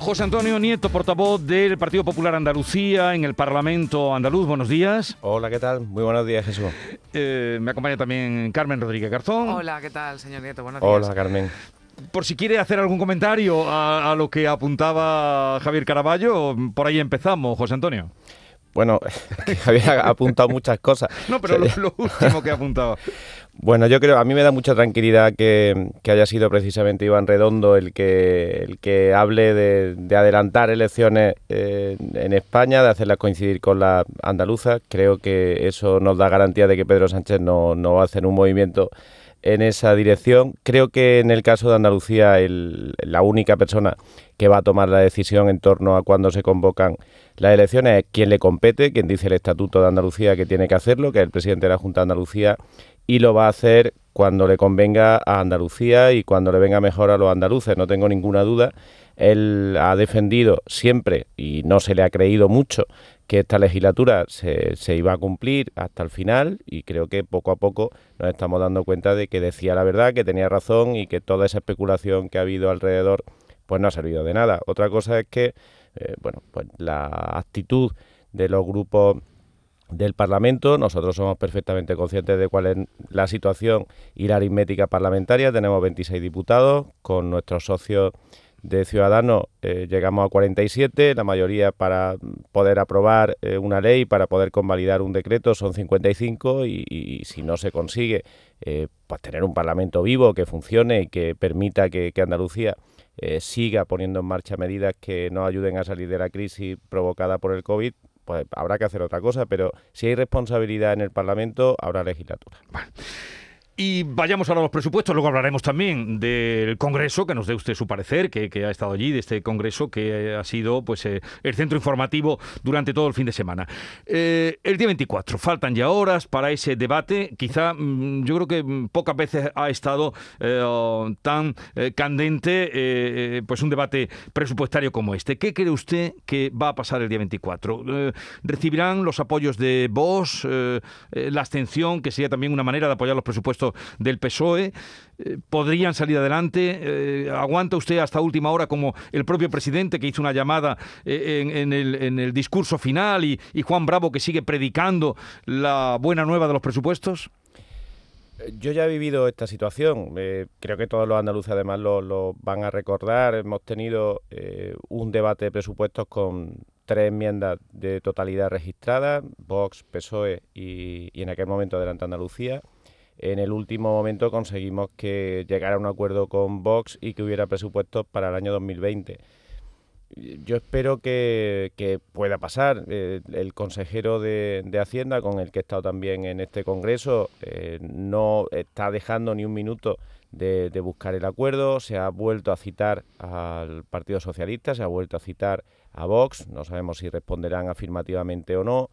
José Antonio Nieto, portavoz del Partido Popular Andalucía en el Parlamento andaluz. Buenos días. Hola, ¿qué tal? Muy buenos días, Jesús. Eh, me acompaña también Carmen Rodríguez Garzón. Hola, ¿qué tal, señor Nieto? Buenos días. Hola, Carmen. Por si quiere hacer algún comentario a, a lo que apuntaba Javier Caraballo, por ahí empezamos, José Antonio. Bueno, Javier ha apuntado muchas cosas. No, pero lo, lo último que ha apuntado. Bueno, yo creo, a mí me da mucha tranquilidad que, haya sido precisamente Iván Redondo el que, el que hable de, de adelantar elecciones eh, en España, de hacerlas coincidir con las andaluzas. Creo que eso nos da garantía de que Pedro Sánchez no, no va a hacer un movimiento en esa dirección. Creo que en el caso de Andalucía el, la única persona que va a tomar la decisión en torno a cuándo se convocan las elecciones es quien le compete, quien dice el Estatuto de Andalucía que tiene que hacerlo, que es el presidente de la Junta de Andalucía, y lo va a hacer cuando le convenga a Andalucía y cuando le venga mejor a los andaluces, no tengo ninguna duda. Él ha defendido siempre, y no se le ha creído mucho, que esta legislatura se, se, iba a cumplir hasta el final y creo que poco a poco nos estamos dando cuenta de que decía la verdad, que tenía razón y que toda esa especulación que ha habido alrededor pues no ha servido de nada. Otra cosa es que, eh, bueno, pues la actitud de los grupos del Parlamento. Nosotros somos perfectamente conscientes de cuál es la situación y la aritmética parlamentaria. Tenemos 26 diputados, con nuestros socios de Ciudadanos eh, llegamos a 47, la mayoría para poder aprobar eh, una ley, para poder convalidar un decreto son 55 y, y si no se consigue eh, pues tener un Parlamento vivo que funcione y que permita que, que Andalucía siga poniendo en marcha medidas que nos ayuden a salir de la crisis provocada por el COVID, pues habrá que hacer otra cosa, pero si hay responsabilidad en el Parlamento, habrá legislatura. Y vayamos ahora a los presupuestos, luego hablaremos también del Congreso, que nos dé usted su parecer, que, que ha estado allí, de este Congreso que ha sido pues eh, el centro informativo durante todo el fin de semana. Eh, el día 24, faltan ya horas para ese debate, quizá mmm, yo creo que pocas veces ha estado eh, tan candente pues un debate presupuestario como este. ¿Qué cree usted que va a pasar el día 24? ¿Recibirán los apoyos de Vox, la abstención, que sería también una manera de apoyar los presupuestos del PSOE, eh, podrían salir adelante. Eh, ¿Aguanta usted hasta última hora como el propio presidente que hizo una llamada eh, en, el, en, el, discurso final y, Juan Bravo que sigue predicando la buena nueva de los presupuestos? Yo ya he vivido esta situación, creo que todos los andaluces además lo, van a recordar, hemos tenido un debate de presupuestos con tres enmiendas de totalidad registradas, Vox, PSOE y, y en aquel momento Adelante Andalucía. En el último momento conseguimos que llegara a un acuerdo con Vox y que hubiera presupuestos para el año 2020. Yo espero que, que pueda pasar. Eh, el consejero de, de, Hacienda, con el que he estado también en este Congreso, eh, no está dejando ni un minuto de, buscar el acuerdo. Se ha vuelto a citar al Partido Socialista, se ha vuelto a citar a Vox. No sabemos si responderán afirmativamente o no.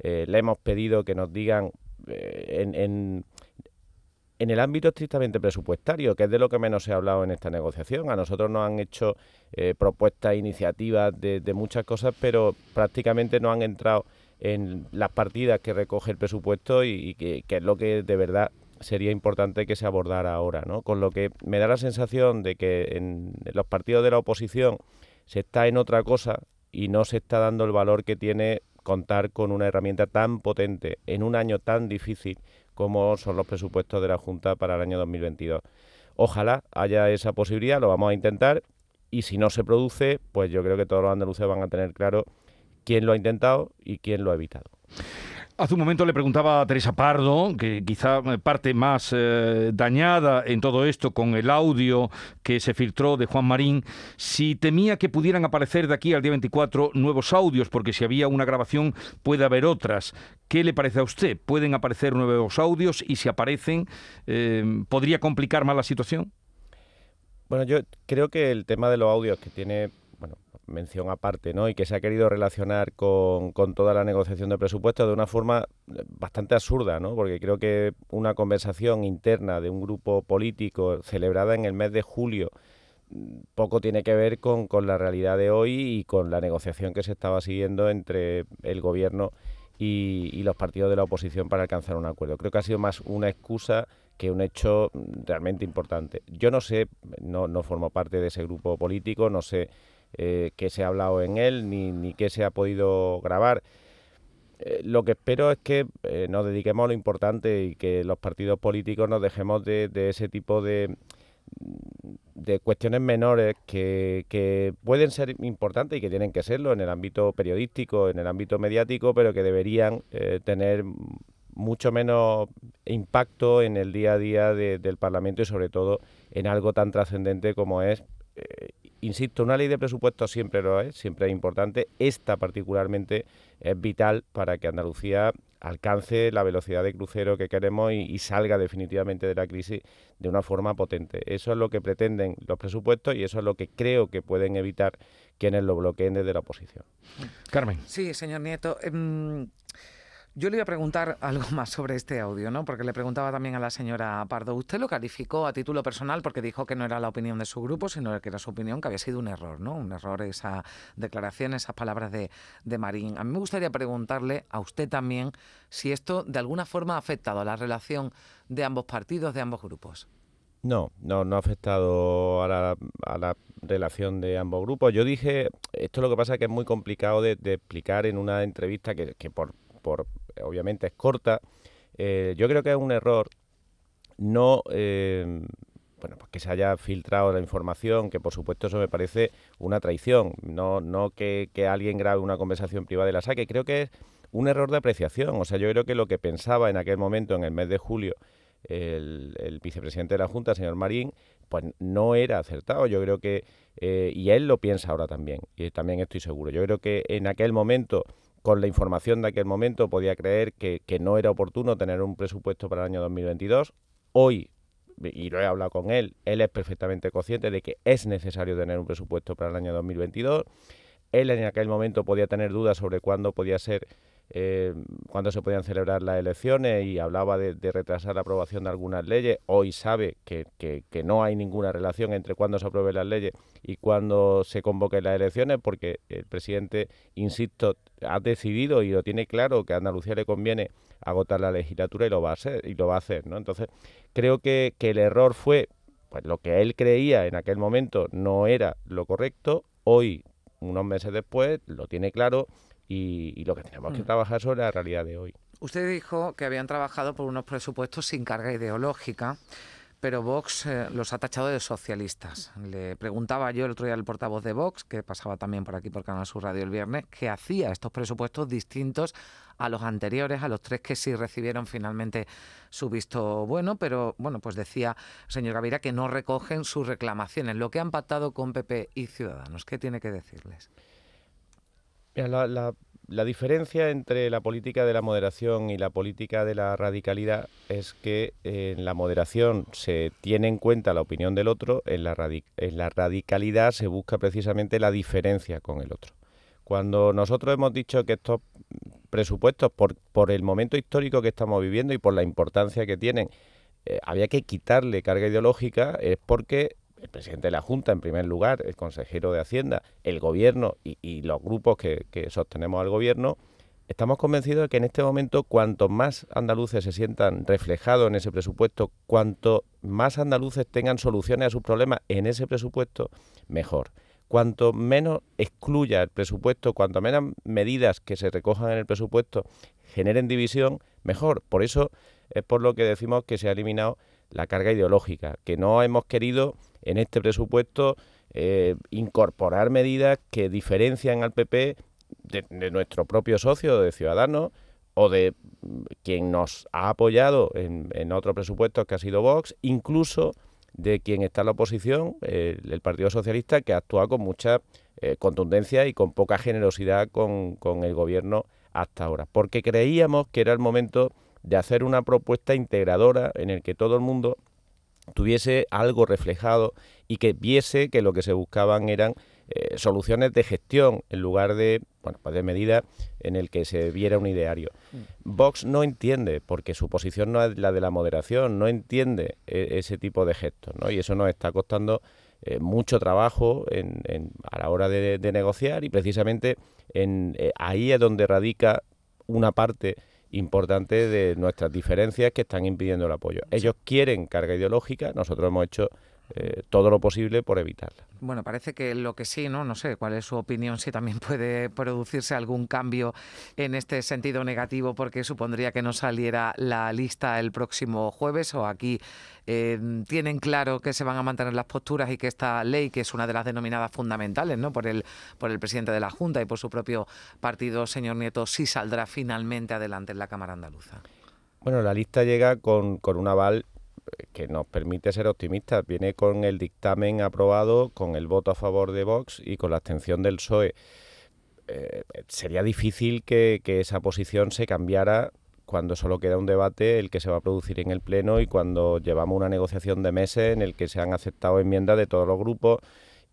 Eh, le hemos pedido que nos digan en en el ámbito estrictamente presupuestario, que es de lo que menos se ha hablado en esta negociación. A nosotros nos han hecho eh, propuestas, iniciativas de, muchas cosas, pero prácticamente no han entrado en las partidas que recoge el presupuesto y, que, es lo que de verdad sería importante que se abordara ahora. ¿no? Con lo que me da la sensación de que en los partidos de la oposición se está en otra cosa y no se está dando el valor que tiene contar con una herramienta tan potente en un año tan difícil como son los presupuestos de la Junta para el año 2022. Ojalá haya esa posibilidad, lo vamos a intentar y si no se produce, pues yo creo que todos los andaluces van a tener claro quién lo ha intentado y quién lo ha evitado. Hace un momento le preguntaba a Teresa Pardo, que quizá parte más eh, dañada en todo esto con el audio que se filtró de Juan Marín, si temía que pudieran aparecer de aquí al día 24 nuevos audios, porque si había una grabación puede haber otras. ¿Qué le parece a usted? ¿Pueden aparecer nuevos audios y si aparecen, eh, podría complicar más la situación? Bueno, yo creo que el tema de los audios que tiene bueno, mención aparte, ¿no? Y que se ha querido relacionar con, con, toda la negociación de presupuestos de una forma bastante absurda, ¿no? Porque creo que una conversación interna de un grupo político celebrada en el mes de julio poco tiene que ver con, con la realidad de hoy y con la negociación que se estaba siguiendo entre el gobierno y, y los partidos de la oposición para alcanzar un acuerdo. Creo que ha sido más una excusa que un hecho realmente importante. Yo no sé, no, no formo parte de ese grupo político, no sé eh, qué se ha hablado en él ni, ni qué se ha podido grabar. Eh, lo que espero es que eh, nos dediquemos a lo importante y que los partidos políticos nos dejemos de, ese tipo de, de cuestiones menores que, que, pueden ser importantes y que tienen que serlo en el ámbito periodístico, en el ámbito mediático, pero que deberían eh, tener mucho menos impacto en el día a día del Parlamento y sobre todo en algo tan trascendente como es insisto, una ley de presupuestos siempre lo es, siempre es importante. Esta particularmente es vital para que Andalucía alcance la velocidad de crucero que queremos y, salga definitivamente de la crisis de una forma potente. Eso es lo que pretenden los presupuestos y eso es lo que creo que pueden evitar quienes lo bloqueen desde la oposición. Carmen. Sí, señor Nieto. Em, yo le iba a preguntar algo más sobre este audio, ¿no? Porque le preguntaba también a la señora Pardo. Usted lo calificó a título personal porque dijo que no era la opinión de su grupo, sino que era su opinión, que había sido un error, ¿no? Un error esa declaración, esas palabras de, de Marín. A mí me gustaría preguntarle a usted también si esto de alguna forma ha afectado a la relación de ambos partidos, de ambos grupos. No, no, no ha afectado a la, relación de ambos grupos. Yo dije, esto lo que pasa es que es muy complicado de, explicar en una entrevista que por, por obviamente es corta. Eh, yo creo que es un error no eh, bueno pues que se haya filtrado la información, que por supuesto eso me parece una traición, no, no que, alguien grabe una conversación privada y la saque, creo que es un error de apreciación. O sea, yo creo que lo que pensaba en aquel momento, en el mes de julio, el, vicepresidente de la Junta, señor Marín, pues no era acertado. Yo creo que, eh, y él lo piensa ahora también, y también estoy seguro. Yo creo que en aquel momento con la información de aquel momento podía creer que, no era oportuno tener un presupuesto para el año 2022. Hoy, y lo he hablado con él, él es perfectamente consciente de que es necesario tener un presupuesto para el año 2022. Él en aquel momento podía tener dudas sobre cuándo podía ser eh, cuándo se podían celebrar las elecciones y hablaba de, retrasar la aprobación de algunas leyes. Hoy sabe que, no hay ninguna relación entre cuándo se aprueben las leyes y cuándo se convoquen las elecciones, porque el presidente, insisto, ha decidido y lo tiene claro que a Andalucía le conviene agotar la legislatura y lo va a hacer. Y lo va a hacer ¿no? Entonces, creo que, que el error fue pues lo que él creía en aquel momento no era lo correcto. Hoy, unos meses después, lo tiene claro y, lo que tenemos que mm. trabajar sobre la realidad de hoy. Usted dijo que habían trabajado por unos presupuestos sin carga ideológica pero Vox eh, los ha tachado de socialistas. Le preguntaba yo el otro día al portavoz de Vox, que pasaba también por aquí por Canal Sur Radio el viernes, que hacía estos presupuestos distintos a los anteriores, a los tres que sí recibieron finalmente su visto bueno, pero bueno, pues decía señor Gavira que no recogen sus reclamaciones, lo que han pactado con PP y Ciudadanos. ¿Qué tiene que decirles? La, la, diferencia entre la política de la moderación y la política de la radicalidad es que en la moderación se tiene en cuenta la opinión del otro, en la, en la radicalidad se busca precisamente la diferencia con el otro. Cuando nosotros hemos dicho que estos presupuestos, por, por el momento histórico que estamos viviendo y por la importancia que tienen, eh, había que quitarle carga ideológica, es porque el presidente de la Junta, en primer lugar, el consejero de Hacienda, el gobierno y, los grupos que, sostenemos al gobierno, estamos convencidos de que en este momento cuanto más andaluces se sientan reflejados en ese presupuesto, cuanto más andaluces tengan soluciones a sus problemas en ese presupuesto, mejor. Cuanto menos excluya el presupuesto, cuanto menos medidas que se recojan en el presupuesto generen división, mejor. Por eso es por lo que decimos que se ha eliminado la carga ideológica, que no hemos querido en este presupuesto eh, incorporar medidas que diferencian al PP de, nuestro propio socio, de Ciudadanos, o de mm, quien nos ha apoyado en, en otros presupuestos que ha sido Vox, incluso de quien está en la oposición, el Partido Socialista, que actúa con mucha eh, contundencia y con poca generosidad con, con el gobierno hasta ahora, porque creíamos que era el momento de hacer una propuesta integradora en el que todo el mundo tuviese algo reflejado y que viese que lo que se buscaban eran eh, soluciones de gestión en lugar de, bueno, pues de medidas en el que se viera un ideario. Mm. Vox no entiende, porque su posición no es la de la moderación, no entiende eh, ese tipo de gestos, ¿no? Y eso nos está costando eh, mucho trabajo a la hora de, negociar y precisamente en, ahí es donde radica una parte importante de nuestras diferencias que están impidiendo el apoyo. Ellos quieren carga ideológica, nosotros hemos hecho eh, todo lo posible por evitarla. Bueno, parece que lo que sí, ¿no? No sé cuál es su opinión, si también puede producirse algún cambio en este sentido negativo, porque supondría que no saliera la lista el próximo jueves, o aquí eh, tienen claro que se van a mantener las posturas y que esta ley, que es una de las denominadas fundamentales, ¿no? Por el, por el presidente de la Junta y por su propio partido, señor Nieto, sí saldrá finalmente adelante en la Cámara Andaluza. Bueno, la lista llega con, con un aval que nos permite ser optimistas. Viene con el dictamen aprobado, con el voto a favor de Vox y con la abstención del PSOE. Eh, sería difícil que, esa posición se cambiara cuando solo queda un debate, el que se va a producir en el Pleno, y cuando llevamos una negociación de meses en el que se han aceptado enmiendas de todos los grupos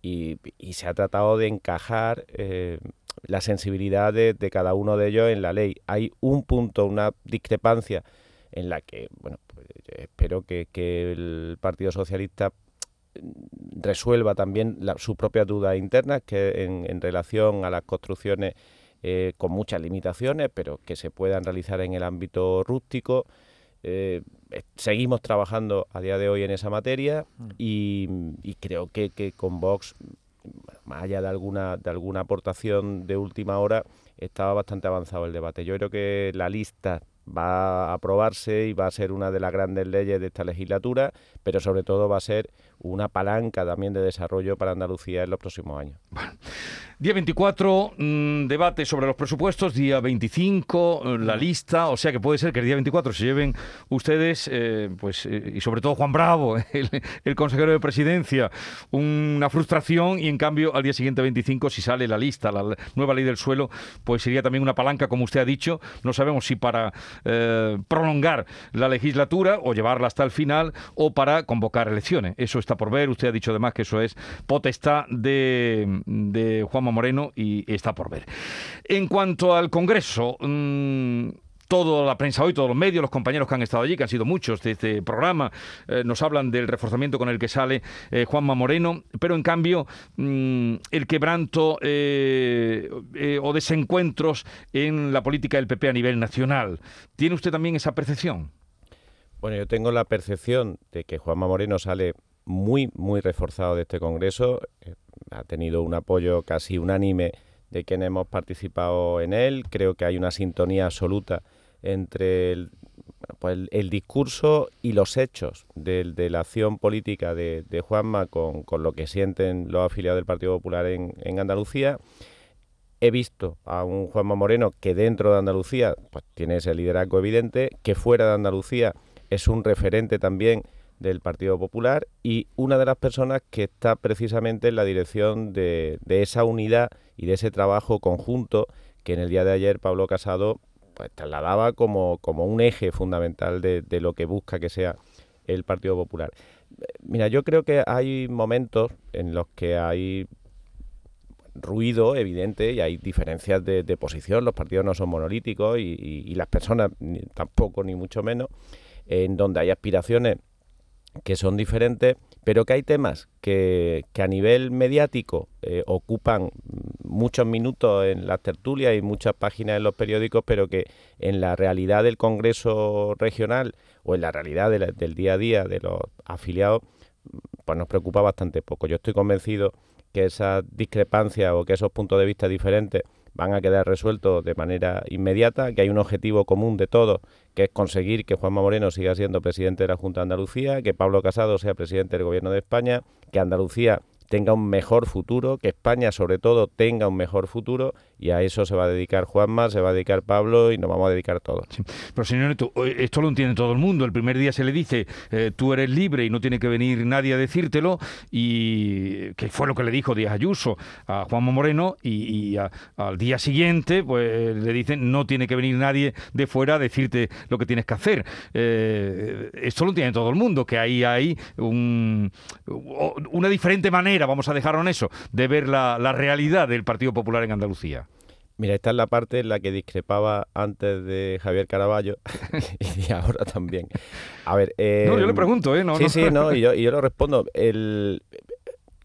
y, se ha tratado de encajar eh, la sensibilidad de, cada uno de ellos en la ley. Hay un punto, una discrepancia en la que, bueno, pues, espero que, el Partido Socialista resuelva también sus propias dudas internas que en, relación a las construcciones eh, con muchas limitaciones, pero que se puedan realizar en el ámbito rústico. Eh, seguimos trabajando a día de hoy en esa materia mm. y, creo que, que, con Vox, más allá de alguna, de alguna aportación de última hora, estaba bastante avanzado el debate. Yo creo que la lista va a aprobarse y va a ser una de las grandes leyes de esta legislatura, pero sobre todo va a ser una palanca también de desarrollo para Andalucía en los próximos años. Día 24, mm, debate sobre los presupuestos. Día 25, eh, la lista. O sea que puede ser que el día 24 se lleven ustedes, eh, pues eh, y sobre todo Juan Bravo, el, consejero de presidencia, una frustración. Y en cambio, al día siguiente, 25, si sale la lista, la nueva ley del suelo, pues sería también una palanca, como usted ha dicho. No sabemos si para prolongar la legislatura o llevarla hasta el final o para convocar elecciones. Eso está por ver. Usted ha dicho además que eso es potestad de, de Juan Moreno y está por ver. En cuanto al Congreso, mm, toda la prensa hoy, todos los medios, los compañeros que han estado allí, que han sido muchos de este programa, eh, nos hablan del reforzamiento con el que sale eh, Juanma Moreno, pero en cambio mm, el quebranto eh, o desencuentros en la política del PP a nivel nacional. ¿Tiene usted también esa percepción? Bueno, yo tengo la percepción de que Juanma Moreno sale muy, muy reforzado de este Congreso ha tenido un apoyo casi unánime de quienes hemos participado en él. Creo que hay una sintonía absoluta entre el, pues el, discurso y los hechos de, la acción política de, Juanma con, lo que sienten los afiliados del Partido Popular en, en, Andalucía. He visto a un Juanma Moreno que dentro de Andalucía pues, tiene ese liderazgo evidente, que fuera de Andalucía es un referente también del Partido Popular y una de las personas que está precisamente en la dirección de, esa unidad y de ese trabajo conjunto que en el día de ayer Pablo Casado pues, trasladaba como, como un eje fundamental de, lo que busca que sea el Partido Popular. Mira, yo creo que hay momentos en los que hay ruido evidente y hay diferencias de, posición, los partidos no son monolíticos y las personas tampoco, ni mucho menos, en donde hay aspiraciones que son diferentes, pero que hay temas que, a nivel mediático eh, ocupan muchos minutos en las tertulias y muchas páginas en los periódicos, pero que en la realidad del Congreso regional o en la realidad del día a día de los afiliados, pues nos preocupa bastante poco. Yo estoy convencido que esas discrepancias o que esos puntos de vista diferentes van a quedar resueltos de manera inmediata, que hay un objetivo común de todos, que es conseguir que Juanma Moreno siga siendo presidente de la Junta de Andalucía, que Pablo Casado sea presidente del Gobierno de España, que Andalucía tenga un mejor futuro, que España sobre todo tenga un mejor futuro y a eso se va a dedicar Juanma, se va a dedicar Pablo y nos vamos a dedicar todos. Pero señor Neto, esto lo entiende todo el mundo. El primer día se le dice eh, tú eres libre y no tiene que venir nadie a decírtelo y que fue lo que le dijo Díaz Ayuso a Juanma Moreno y, al día siguiente pues le dicen no tiene que venir nadie de fuera a decirte lo que tienes que hacer. Eh, esto lo entiende todo el mundo, que ahí hay un, una diferente manera, vamos a dejarlo en eso, de ver la realidad del Partido Popular en Andalucía. Mira, esta es la parte en la que discrepaba antes de Javier Caraballo y ahora también. A ver. no, yo le em, pregunto, ¿eh? sí, sí, no, y yo, y yo lo respondo. El,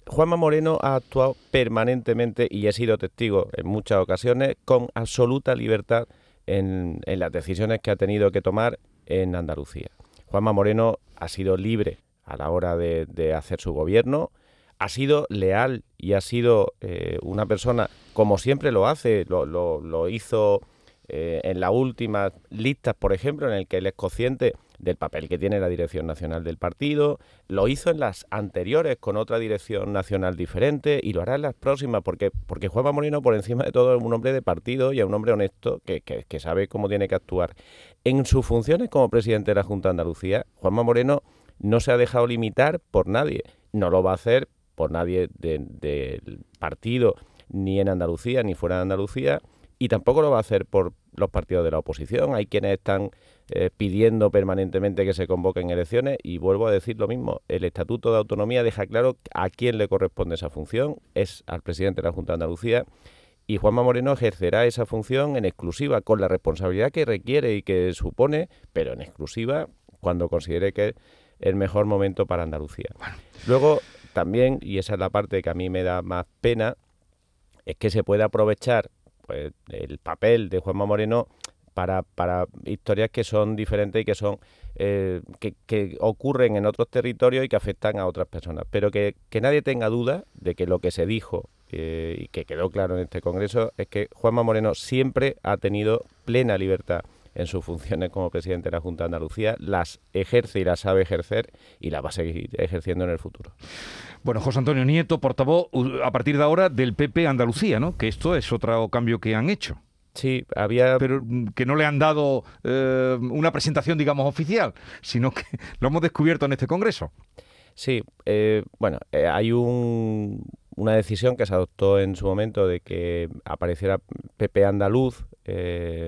Juanma Moreno ha actuado permanentemente y he sido testigo en muchas ocasiones con absoluta libertad en, las decisiones que ha tenido que tomar en Andalucía. Juanma Moreno ha sido libre a la hora de, hacer su gobierno. Ha sido leal y ha sido eh, una persona, como siempre lo hace, lo, hizo eh, en las últimas listas, por ejemplo, en el que él es consciente del papel que tiene la dirección nacional del partido, lo hizo en las anteriores con otra dirección nacional diferente y lo hará en las próximas, porque, porque Juanma Moreno, por encima de todo, es un hombre de partido y es un hombre honesto que, que, sabe cómo tiene que actuar. En sus funciones como presidente de la Junta de Andalucía, Juanma Moreno no se ha dejado limitar por nadie, no lo va a hacer por nadie del partido, ni en Andalucía, ni fuera de Andalucía y tampoco lo va a hacer por los partidos de la oposición. Hay quienes están eh, pidiendo permanentemente que se convoquen elecciones y vuelvo a decir lo mismo. El Estatuto de Autonomía deja claro a quién le corresponde esa función. Es al presidente de la Junta de Andalucía y Juanma Moreno ejercerá esa función en exclusiva con la responsabilidad que requiere y que supone, pero en exclusiva cuando considere que es el mejor momento para Andalucía. Luego también, y esa es la parte que a mí me da más pena, es que se puede aprovechar pues, el papel de Juanma Moreno para, para historias que son diferentes y que son eh, que, ocurren en otros territorios y que afectan a otras personas. Pero que, nadie tenga duda de que lo que se dijo eh, y que quedó claro en este Congreso es que Juanma Moreno siempre ha tenido plena libertad en sus funciones como presidente de la Junta de Andalucía, las ejerce y las sabe ejercer y las va a seguir ejerciendo en el futuro. Bueno, José Antonio Nieto, portavoz a partir de ahora del PP Andalucía, ¿no? Que esto es otro cambio que han hecho. Sí, había... Pero mm, que no le han dado eh, una presentación, digamos, oficial, sino que lo hemos descubierto en este Congreso. Sí, eh, bueno, eh, hay un, una decisión que se adoptó en su momento de que apareciera PP Andaluz.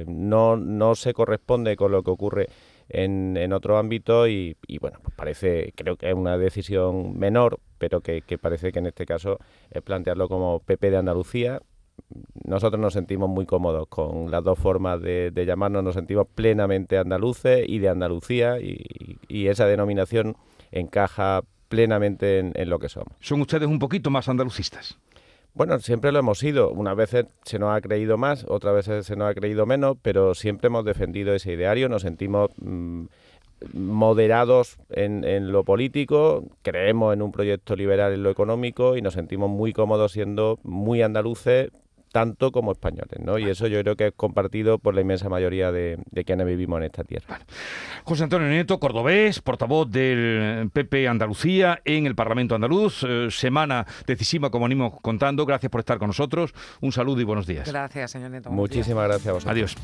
no, no se corresponde con lo que ocurre en, en otro ámbito y, bueno, pues parece, creo que es una decisión menor, pero que, parece que en este caso es plantearlo como PP de Andalucía. Nosotros nos sentimos muy cómodos con las dos formas de, llamarnos, nos sentimos plenamente andaluces y de Andalucía y, esa denominación encaja plenamente en, en, lo que somos. ¿Son ustedes un poquito más andalucistas? Bueno, siempre lo hemos sido. Unas veces se nos ha creído más, otras veces se nos ha creído menos, pero siempre hemos defendido ese ideario, nos sentimos mm, moderados en, en, lo político, creemos en un proyecto liberal en lo económico y nos sentimos muy cómodos siendo muy andaluces, tanto como españoles, ¿no? Y eso yo creo que es compartido por la inmensa mayoría de, quienes vivimos en esta tierra. José Antonio Nieto, cordobés, portavoz del PP Andalucía en el Parlamento Andaluz. Eh, semana decisiva, como venimos contando. Gracias por estar con nosotros. Un saludo y buenos días. Gracias, señor Nieto. Muchísimas gracias a vosotros. Adiós.